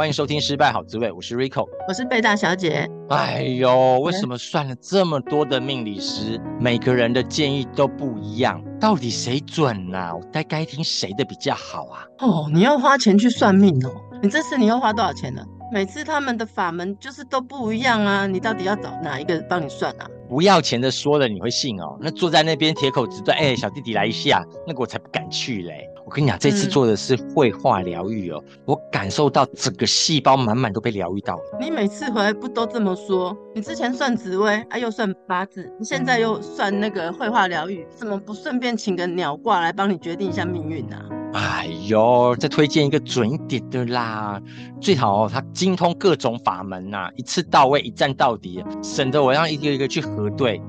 欢迎收听《失败好滋味》，我是 Rico，我是贝大小姐。哎呦，为什么算了这么多的命理师，每个人的建议都不一样？到底谁准啊？我该该听谁的比较好啊？哦，你要花钱去算命哦？你这次你要花多少钱呢？每次他们的法门就是都不一样啊，你到底要找哪一个帮你算啊？不要钱的说了你会信哦？那坐在那边铁口直断，哎，小弟弟来一下，那个我才不敢去嘞。我跟你讲，这次做的是绘画疗愈哦，我感受到整个细胞满满都被疗愈到了。你每次回来不都这么说？你之前算紫微，啊又算八字，你现在又算那个绘画疗愈，怎么不顺便请个鸟卦来帮你决定一下命运呢？哎呦，再推荐一个准一点的啦，最好哦，他精通各种法门呐、啊，一次到位，一站到底，省得我要一个一个去核对。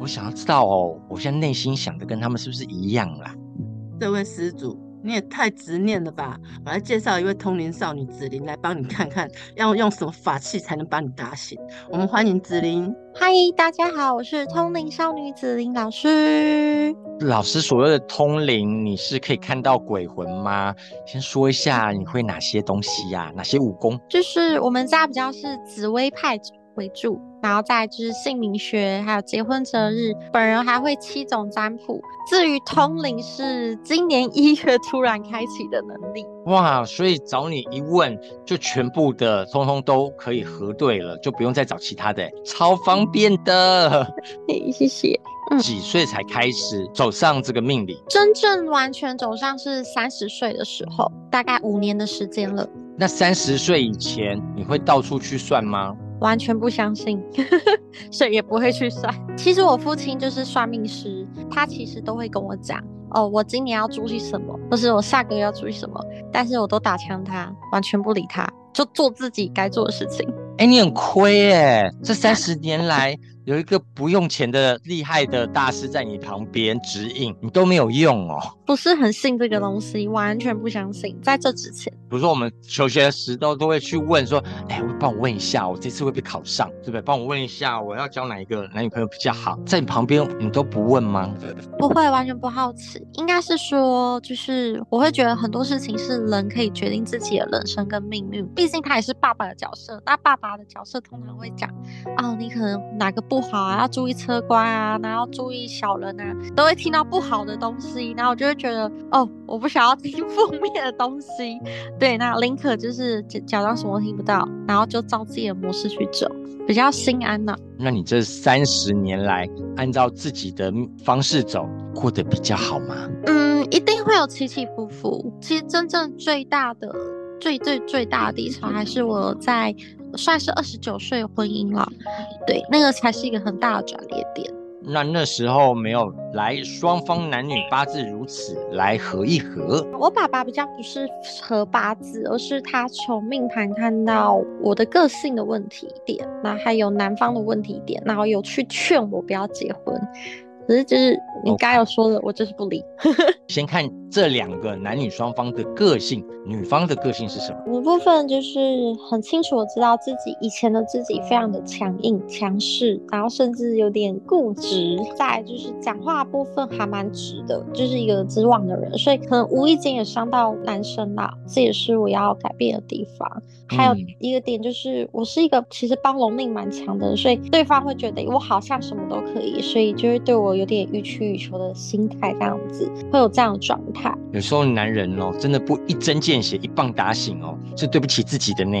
我想要知道哦，我现在内心想的跟他们是不是一样啦？这位施主。你也太执念了吧！我来介绍一位通灵少女紫菱来帮你看看，要用什么法器才能把你打醒。我们欢迎紫菱。嗨，大家好，我是通灵少女紫菱老师。老师所谓的通灵，你是可以看到鬼魂吗？先说一下你会哪些东西呀、啊？哪些武功？就是我们家比较是紫薇派为主，然后再就是姓名学，还有结婚择日。本人还会七种占卜。至于通灵，是今年一月突然开启的能力。哇，所以找你一问，就全部的通通都可以核对了，就不用再找其他的，超方便的。嘿，谢谢。嗯，几岁才开始走上这个命理？真正完全走上是三十岁的时候，大概五年的时间了。那三十岁以前，你会到处去算吗？完全不相信，所以也不会去算。其实我父亲就是算命师，他其实都会跟我讲哦，我今年要注意什么，或是我下个月要注意什么，但是我都打枪他，完全不理他，就做自己该做的事情。哎、你很亏哎，这三十年来。有一个不用钱的厉害的大师在你旁边指引，你都没有用哦。不是很信这个东西，完全不相信。在这之前，比如说我们求学时都都会去问说，哎，我帮我问一下，我这次会不会考上，对不对？帮我问一下，我要交哪一个男女朋友比较好？在你旁边，你都不问吗？不会，完全不好奇。应该是说，就是我会觉得很多事情是人可以决定自己的人生跟命运。毕竟他也是爸爸的角色，那爸爸的角色通常会讲，哦，你可能哪个不。不好啊，要注意车关啊，然后注意小人啊，都会听到不好的东西，然后我就会觉得，哦，我不想要听负面的东西。对，那林可就是假装什么都听不到，然后就照自己的模式去走，比较心安呐、啊。那你这三十年来，按照自己的方式走，过得比较好吗？嗯，一定会有起起伏伏。其实真正最大的、最最最大的低潮，还是我在。算是二十九岁婚姻了，对，那个才是一个很大的转捩点。那那时候没有来双方男女八字如此来合一合。我爸爸比较不是合八字，而是他从命盘看到我的个性的问题点，那还有男方的问题点，然后有去劝我不要结婚。只是就是你刚有说的.我就是不理。先看这两个男女双方的个性，女方的个性是什么？五部分就是很清楚，我知道自己以前的自己非常的强硬、强势，然后甚至有点固执。再就是讲话部分还蛮直的，就是一个直往的人，所以可能无意间也伤到男生啦。这也是我要改变的地方。还有一个点就是，我是一个其实包容力蛮强的人，所以对方会觉得我好像什么都可以，所以就会对我有点欲取予求的心态，这样子会有这样的状态。有时候男人哦，真的不一针见血、一棒打醒哦，是对不起自己的呢。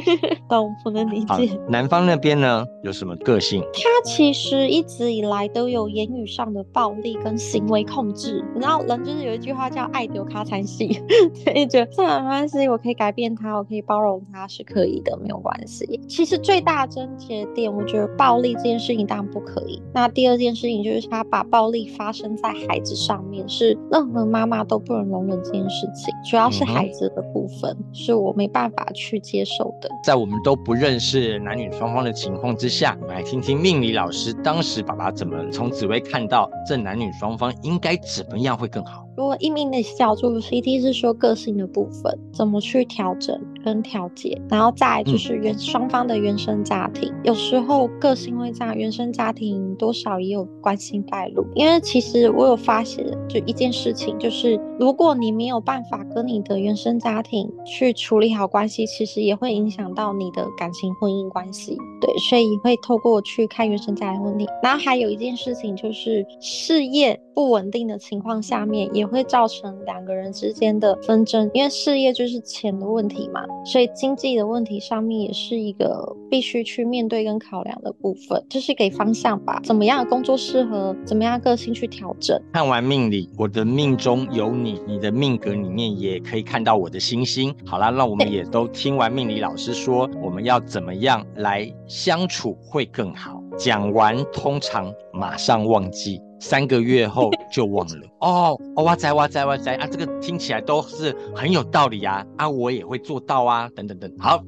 懂，不能理解。男方那边呢，有什么个性？他其实一直以来都有言语上的暴力跟行为控制。你知道人就是有一句话叫“爱丢卡餐戏”，所以觉得这没关系，我可以改变他，我可以包容。他是可以的，没有关系。其实最大的症结点，我觉得暴力这件事情当然不可以。那第二件事情就是他把暴力发生在孩子上面，是任何妈妈都不能容忍这件事情。主要是孩子的部分，嗯、是我没办法去接受的。在我们都不认识男女双方的情况之下，我们来听听命理老师当时爸爸怎么从紫薇看到这男女双方应该怎么样会更好。如果一命的角度，CT 是说个性的部分，怎么去调整跟调节，然后再就是原双方的原生家庭，嗯、有时候个性会这样，原生家庭多少也有关系带路。因为其实我有发现，就一件事情，就是如果你没有办法跟你的原生家庭去处理好关系，其实也会影响到你的感情婚姻关系。对，所以会透过去看原生家庭问题。然后还有一件事情就是事业不稳定的情况下面也。会造成两个人之间的纷争，因为事业就是钱的问题嘛，所以经济的问题上面也是一个必须去面对跟考量的部分，就是给方向吧。怎么样工作适合，怎么样个性去调整。看完命理，我的命中有你，你的命格里面也可以看到我的星星。好啦，那我们也都听完命理老师说，我们要怎么样来相处会更好。讲完通常马上忘记。三个月后就忘了 哦，哇塞哇塞哇塞啊！这个听起来都是很有道理啊啊！我也会做到啊，等等等。好，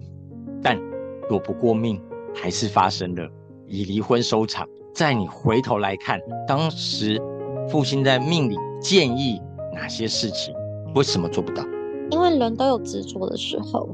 但躲不过命，还是发生了，以离婚收场。在你回头来看，当时父亲在命里建议哪些事情，为什么做不到？因为人都有执着的时候。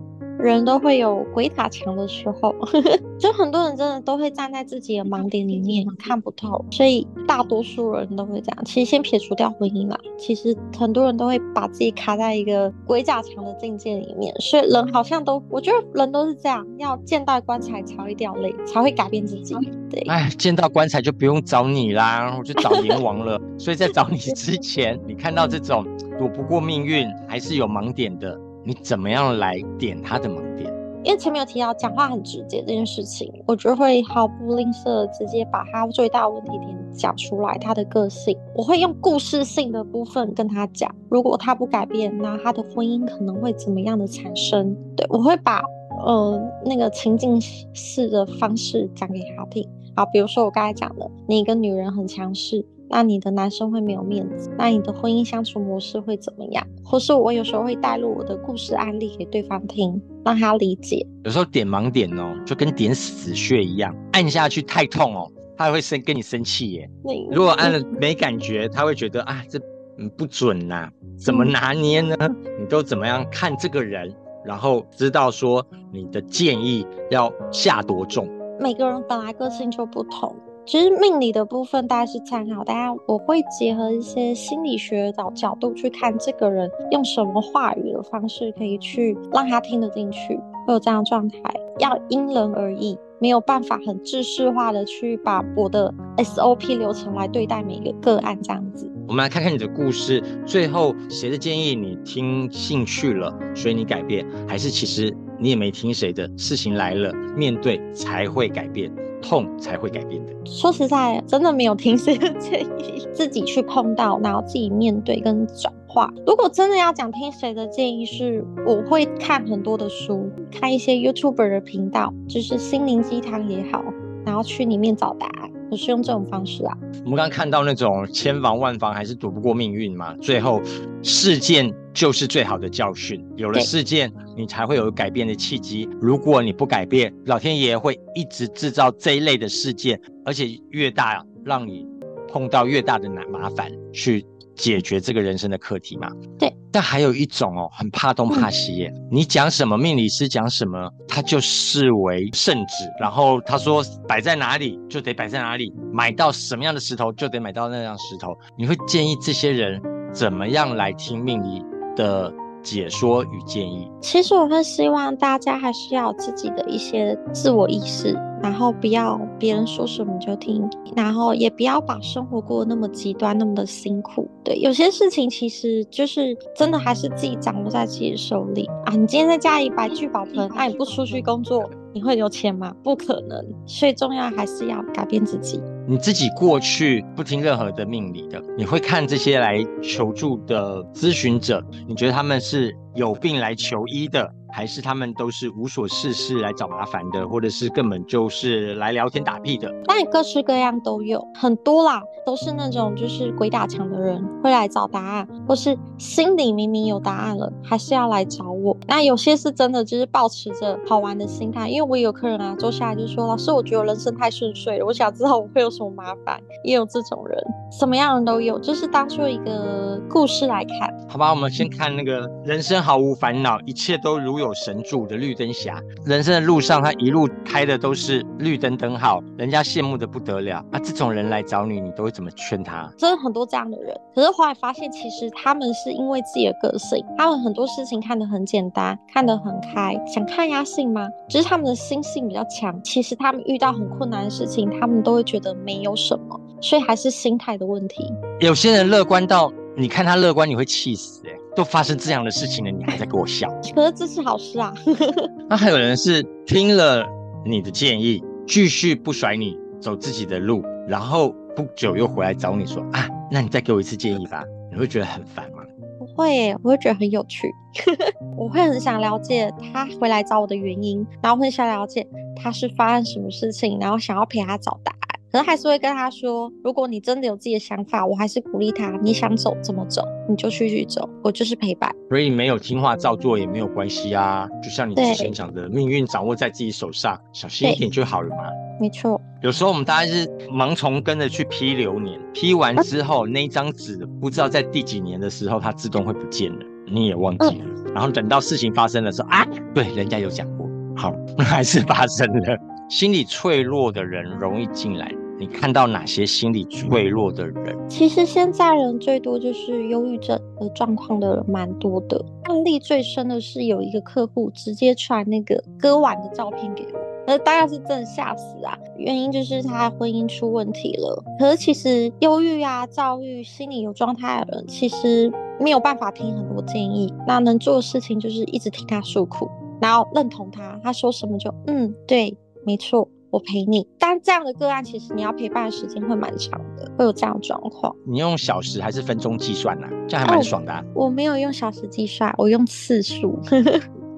人都会有鬼打墙的时候，就很多人真的都会站在自己的盲点里面看不透，所以大多数人都会这样。其实先撇除掉婚姻啦，其实很多人都会把自己卡在一个鬼打墙的境界里面，所以人好像都，我觉得人都是这样，要见到棺材才会掉泪，才会改变自己。对，哎，见到棺材就不用找你啦，我就找阎王了。所以在找你之前，你看到这种躲不过命运，还是有盲点的。你怎么样来点他的盲点？因为前面有提到讲话很直接这件事情，我就会毫不吝啬直接把他最大问题点讲出来。他的个性，我会用故事性的部分跟他讲。如果他不改变，那他的婚姻可能会怎么样的产生？对，我会把呃那个情境式的方式讲给他听。好，比如说我刚才讲的，你一个女人很强势。那你的男生会没有面子，那你的婚姻相处模式会怎么样？或是我有时候会带入我的故事案例给对方听，让他理解。有时候点盲点哦，就跟点死穴一样，按下去太痛哦，他还会生跟你生气耶。如果按了没感觉，他会觉得啊，这嗯不准呐、啊，怎么拿捏呢？你都怎么样看这个人，然后知道说你的建议要下多重。每个人本来个性就不同。其实命理的部分大概是参考，大家我会结合一些心理学的角度去看这个人用什么话语的方式可以去让他听得进去，会有这样状态，要因人而异，没有办法很制式化的去把我的 SOP 流程来对待每个个案这样子。我们来看看你的故事，最后谁的建议你听进去了，所以你改变，还是其实你也没听谁的，事情来了面对才会改变。痛才会改变的。说实在，真的没有听谁的建议，自己去碰到，然后自己面对跟转化。如果真的要讲听谁的建议是，我会看很多的书，看一些 YouTuber 的频道，就是心灵鸡汤也好，然后去里面找答案。我是用这种方式啊。我们刚刚看到那种千防万防还是躲不过命运嘛，最后事件就是最好的教训。有了事件，你才会有改变的契机。如果你不改变，老天爷会一直制造这一类的事件，而且越大，让你碰到越大的难麻烦去。解决这个人生的课题嘛？对。但还有一种哦，很怕东怕西耶。你讲什么，命理师讲什么，他就视为圣旨。然后他说摆在哪里就得摆在哪里，买到什么样的石头就得买到那样石头。你会建议这些人怎么样来听命理的解说与建议？其实我会希望大家还是要有自己的一些自我意识。然后不要别人说什么就听，然后也不要把生活过得那么极端，那么的辛苦。对，有些事情其实就是真的还是自己掌握在自己手里啊。你今天在家里摆聚宝盆，那你不出去工作，你会有钱吗？不可能。所以重要还是要改变自己。你自己过去不听任何的命理的，你会看这些来求助的咨询者，你觉得他们是有病来求医的，还是他们都是无所事事来找麻烦的，或者是根本就是来聊天打屁的？当然各式各样都有，很多啦，都是那种就是鬼打墙的人会来找答案，或是心里明明有答案了，还是要来找我。那有些是真的就是抱持着好玩的心态，因为我也有客人啊，坐下来就说：“老师，我觉得我人生太顺遂了，我想知道我会有什么麻烦。”也有这种人，什么样的人都有，就是当做一个故事来看。好吧，我们先看那个人生毫无烦恼，一切都如有神助的绿灯侠。人生的路上，他一路开的都是绿灯灯号，人家羡慕的不得了。啊，这种人来找你，你都会怎么劝他？真的很多这样的人，可是后来发现，其实他们是因为自己的个性，他们很多事情看得很简单，看得很开，想看压性吗？只是他们的心性比较强。其实他们遇到很困难的事情，他们都会觉得没有什么，所以还是心态的问题。有些人乐观到。你看他乐观，你会气死哎、欸！都发生这样的事情了，你还在给我笑？可是这是好事啊。那还有人是听了你的建议，继续不甩你走自己的路，然后不久又回来找你说啊，那你再给我一次建议吧？你会觉得很烦吗？不会耶，我会觉得很有趣。我会很想了解他回来找我的原因，然后会想了解他是发生什么事情，然后想要陪他找答案。可能还是会跟他说，如果你真的有自己的想法，我还是鼓励他。你想走怎么走，你就继续走，我就是陪伴。所以没有听话照做也没有关系啊，就像你之前讲的，命运掌握在自己手上，小心一点就好了嘛。没错。有时候我们大概是盲从跟着去批流年，批完之后、啊、那一张纸不知道在第几年的时候它自动会不见了，你也忘记了。嗯、然后等到事情发生的时候啊，对，人家有讲过，好，还是发生了。心理脆弱的人容易进来。你看到哪些心理脆弱的人？其实现在人最多就是忧郁症的状况的人蛮多的。案例最深的是有一个客户直接传那个割腕的照片给我，那大概是真的吓死啊！原因就是他婚姻出问题了。可是其实忧郁啊、躁郁、心理有状态的人，其实没有办法听很多建议。那能做的事情就是一直听他诉苦，然后认同他，他说什么就嗯，对，没错。我陪你，但这样的个案其实你要陪伴的时间会蛮长的，会有这样的状况。你用小时还是分钟计算呢、啊？这样还蛮爽的、啊哦。我没有用小时计算，我用次数。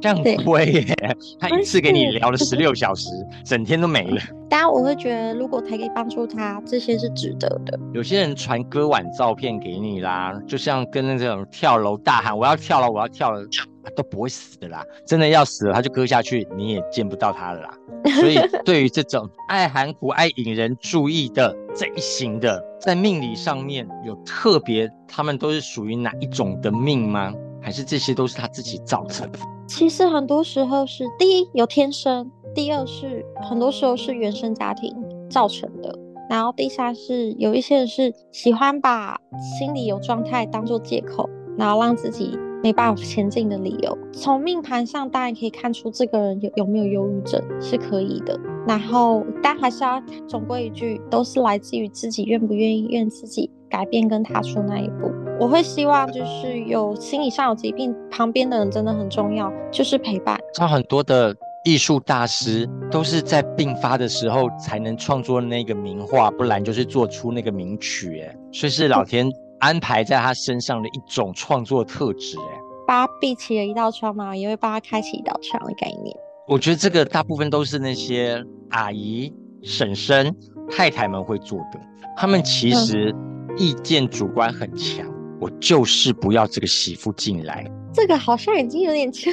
这样亏耶！他一次给你聊了十六小时，整天都没了。当然，我会觉得如果他可以帮助他，这些是值得的。有些人传割腕照片给你啦，就像跟那种跳楼大喊“我要跳了，我要跳了”，都不会死的啦。真的要死了，他就割下去，你也见不到他了啦。所以，对于这种爱含苦、爱引人注意的这一型的，在命理上面有特别，他们都是属于哪一种的命吗？还是这些都是他自己造成的？其实很多时候是第一有天生，第二是很多时候是原生家庭造成的，然后第三是有一些人是喜欢把心理有状态当做借口，然后让自己没办法前进的理由。从命盘上当然可以看出这个人有有没有忧郁症是可以的，然后但还是要总归一句，都是来自于自己愿不愿意，愿自己改变跟踏出那一步。我会希望就是有心理上有疾病，旁边的人真的很重要，就是陪伴。像很多的艺术大师都是在病发的时候才能创作那个名画，不然就是做出那个名曲。哎，所以是老天安排在他身上的一种创作特质。哎，把他闭起了一道窗嘛，也会帮他开启一道窗的概念。我觉得这个大部分都是那些阿姨、婶婶、太太们会做的，他们其实意见主观很强。我就是不要这个媳妇进来，这个好像已经有点牵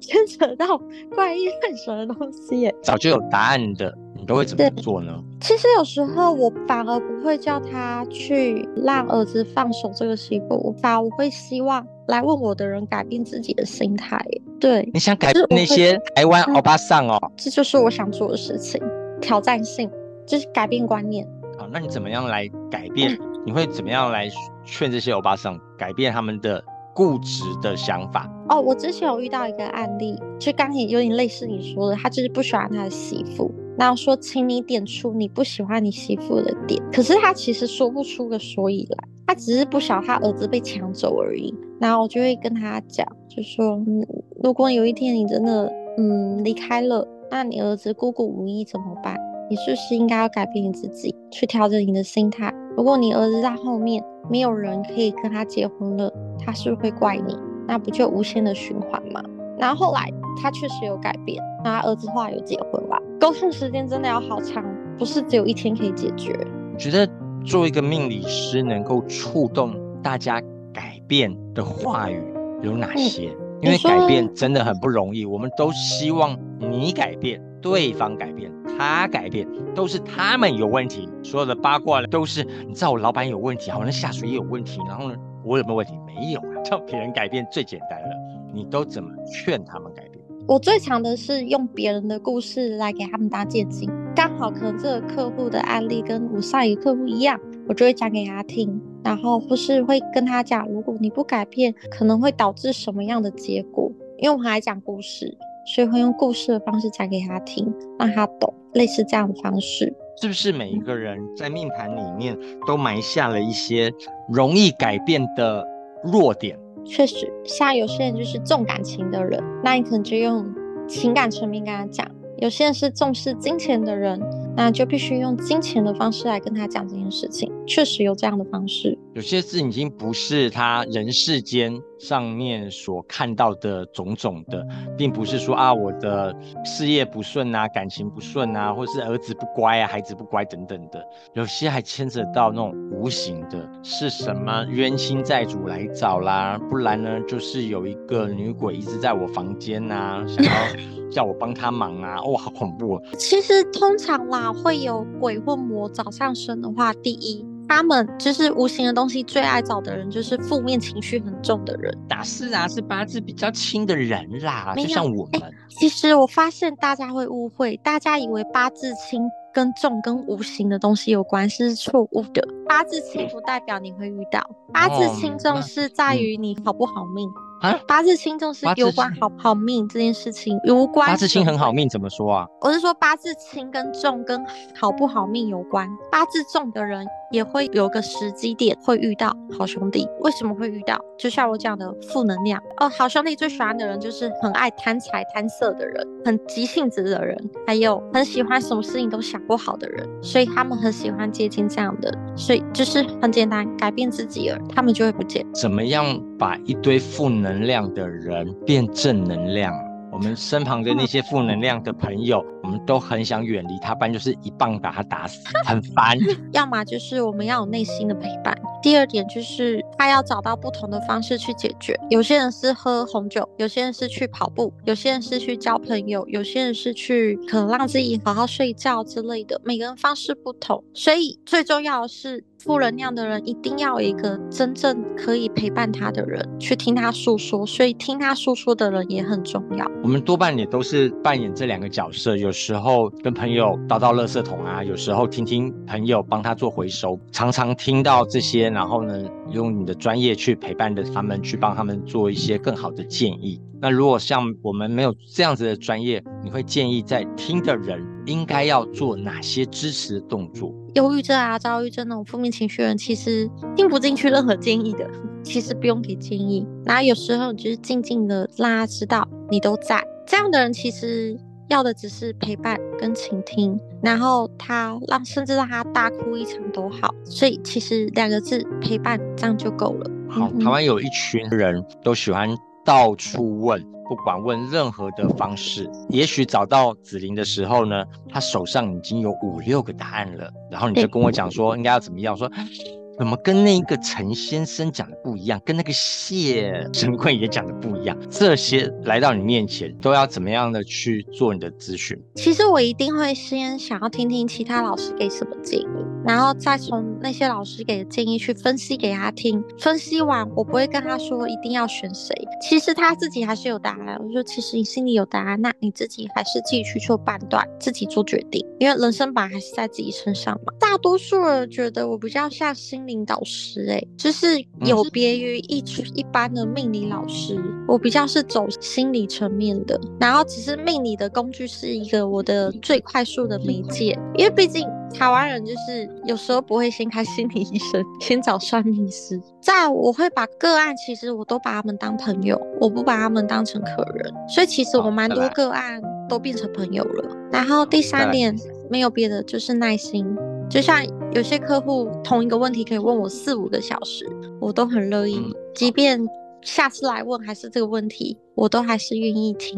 牵扯到怪异乱神的东西耶。早就有答案的，你都会怎么做呢？其实有时候我反而不会叫他去让儿子放手这个媳妇，反而我会希望来问我的人改变自己的心态。对，你想改变那些台湾欧巴桑哦？这就是我想做的事情，挑战性就是改变观念。好，那你怎么样来改变？嗯你会怎么样来劝这些欧巴桑改变他们的固执的想法？哦，我之前有遇到一个案例，就刚才有点类似你说的，他就是不喜欢他的媳妇，然后说，请你点出你不喜欢你媳妇的点。可是他其实说不出个所以来，他只是不想他儿子被抢走而已。然后我就会跟他讲，就说，嗯，如果有一天你真的嗯离开了，那你儿子孤孤无依怎么办？你是不是应该要改变你自己，去调整你的心态？如果你儿子在后面没有人可以跟他结婚了，他是不是会怪你？那不就无限的循环吗？然后后来他确实有改变，那他儿子后来有结婚吧。沟通时间真的要好长，不是只有一天可以解决。我觉得做一个命理师，能够触动大家改变的话语有哪些？嗯因为改变真的很不容易，我们都希望你改变，对方改变，他改变，都是他们有问题。所有的八卦都是，你知道我老板有问题，好像下属也有问题，然后呢，我有没有问题？没有啊，叫别人改变最简单了。你都怎么劝他们改变？我最强的是用别人的故事来给他们搭建景，刚好可能这个客户的案例跟我上一个客户一样，我就会讲给他听。然后或是会跟他讲，如果你不改变，可能会导致什么样的结果？因为我们还讲故事，所以会用故事的方式讲给他听，让他懂，类似这样的方式。是不是每一个人在命盘里面都埋下了一些容易改变的弱点？确实，像有些人就是重感情的人，那你可能就用情感层面跟他讲；有些人是重视金钱的人。那就必须用金钱的方式来跟他讲这件事情，确实有这样的方式。有些事已经不是他人世间上面所看到的种种的，并不是说啊，我的事业不顺啊，感情不顺啊，或是儿子不乖啊，孩子不乖等等的。有些还牵扯到那种无形的，是什么冤亲债主来找啦，不然呢，就是有一个女鬼一直在我房间啊，想要 叫我帮他忙啊，哇，好恐怖啊！其实通常啦。会有鬼或魔找上身的话，第一，他们就是无形的东西最爱找的人，就是负面情绪很重的人。打是啊，是八字比较轻的人啦，就像我们。其实我发现大家会误会，大家以为八字轻跟重跟无形的东西有关，是错误的。八字轻不代表你会遇到，八字轻重是在于你好不好命。啊，八字轻重是有关好好命这件事情无关。八字轻很好命怎么说啊？我是说八字轻跟重跟好不好命有关。八字重的人也会有个时机点会遇到好兄弟。为什么会遇到？就像我讲的负能量哦。好兄弟最喜欢的人就是很爱贪财贪色的人，很急性子的人，还有很喜欢什么事情都想不好的人。所以他们很喜欢接近这样的。所以就是很简单，改变自己了，他们就会不见。怎么样把一堆负能量的人变正能量，们身旁的那些负能量的朋友，我们都很想远离他，不然就是一棒把他打死，很烦。要么就是我们要有内心的陪伴。第二点就是他要找到不同的方式去解决。有些人是喝红酒，有些人是去跑步，有些人是去交朋友，有些人是去可能让自己好好睡觉之类的。每个人方式不同，所以最重要的是。负能量的人一定要有一个真正可以陪伴他的人，去听他诉说，所以听他诉说的人也很重要。我们多半也都是扮演这两个角色，有时候跟朋友倒倒垃圾桶啊，有时候听听朋友帮他做回收，常常听到这些，然后呢，用你的专业去陪伴着他们，去帮他们做一些更好的建议。那如果像我们没有这样子的专业，你会建议在听的人应该要做哪些支持的动作？忧郁症啊、躁郁症那种负面情绪的人，其实听不进去任何建议的，其实不用给建议。然后有时候就是静静的让他知道你都在。这样的人其实要的只是陪伴跟倾听，然后他让甚至让他大哭一场都好。所以其实两个字陪伴这样就够了。好，台湾有一群人都喜欢。到处问，不管问任何的方式，也许找到子琳的时候呢，他手上已经有五六个答案了，然后你就跟我讲说应该要怎么样，说怎么跟那个陈先生讲的不一样，跟那个谢神棍也讲的不一样，这些来到你面前都要怎么样的去做你的咨询？其实我一定会先想要听听其他老师给什么建议。然后再从那些老师给的建议去分析给他听，分析完我不会跟他说一定要选谁，其实他自己还是有答案。我说其实你心里有答案，那你自己还是自己去做判断，自己做决定，因为人生本来还是在自己身上嘛。大多数人觉得我比较像心灵导师，欸，诶，就是有别于一一般的命理老师，我比较是走心理层面的，然后只是命理的工具是一个我的最快速的媒介，因为毕竟。台湾人就是有时候不会先开心理医生，先找算命师。在，我会把个案，其实我都把他们当朋友，我不把他们当成客人。所以其实我蛮多个案都变成朋友了。然后第三点没有别的，就是耐心。就像有些客户同一个问题可以问我四五个小时，我都很乐意，即便下次来问还是这个问题，我都还是愿意听。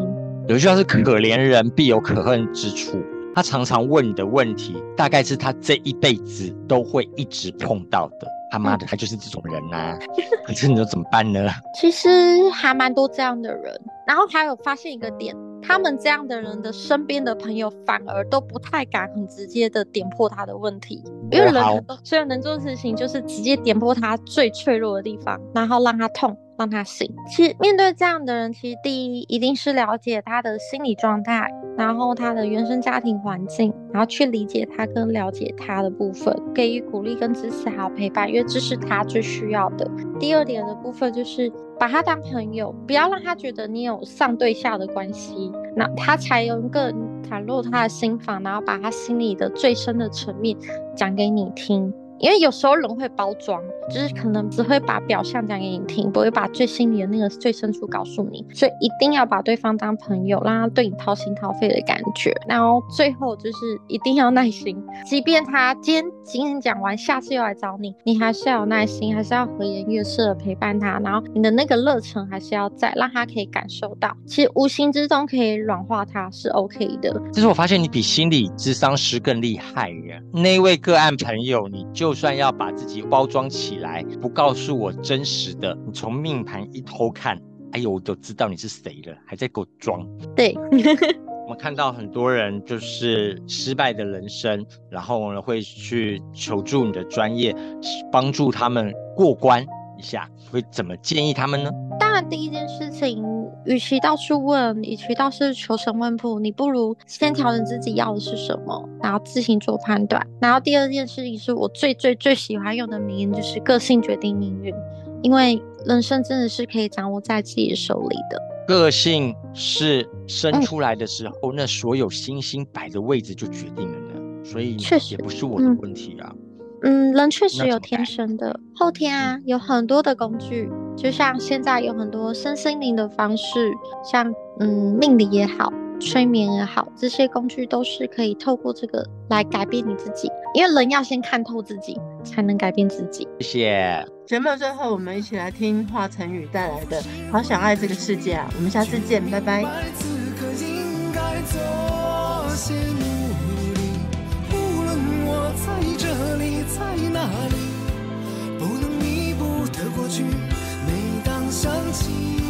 有句话是“可怜人必有可恨之处”，他常常问你的问题，大概是他这一辈子都会一直碰到的。他妈的，他就是这种人呐、啊！可是你说怎么办呢？其实还蛮多这样的人，然后还有发现一个点，他们这样的人的身边的朋友反而都不太敢很直接的点破他的问题，因为人很多，所有能做的事情就是直接点破他最脆弱的地方，然后让他痛。让他醒。其实面对这样的人，其实第一一定是了解他的心理状态，然后他的原生家庭环境，然后去理解他跟了解他的部分，给予鼓励跟支持还有陪伴，因为这是他最需要的。第二点的部分就是把他当朋友，不要让他觉得你有上对下的关系，那他才有一个袒露他的心房，然后把他心里的最深的层面讲给你听。因为有时候人会包装，就是可能只会把表象讲给你听，不会把最心里的那个最深处告诉你，所以一定要把对方当朋友，让他对你掏心掏肺的感觉。然后最后就是一定要耐心，即便他今天今天讲完，下次又来找你，你还是要有耐心，还是要和颜悦色的陪伴他，然后你的那个热忱还是要在，让他可以感受到，其实无形之中可以软化他，是 OK 的。其实我发现你比心理咨商师更厉害呀，那位个案朋友，你。就算要把自己包装起来，不告诉我真实的，你从命盘一偷看，哎呦，我都知道你是谁了，还在给我装。对，我们看到很多人就是失败的人生，然后呢会去求助你的专业，帮助他们过关一下，会怎么建议他们呢？当然，第一件事情。与其到处问，与其到处求神问卜，你不如先调整自己要的是什么，然后自行做判断。然后第二件事情是我最最最喜欢用的名言，就是个性决定命运，因为人生真的是可以掌握在自己手里的。个性是生出来的时候，嗯、那所有星星摆的位置就决定了呢，所以确实也不是我的问题啊。嗯，人确实有天生的，后天啊，有很多的工具。就像现在有很多身心灵的方式，像嗯命理也好，催眠也好，这些工具都是可以透过这个来改变你自己。因为人要先看透自己，才能改变自己。谢谢。节目最后，我们一起来听华晨宇带来的《好想爱这个世界》啊！我们下次见，拜拜。哪里不能弥补的过去每当想起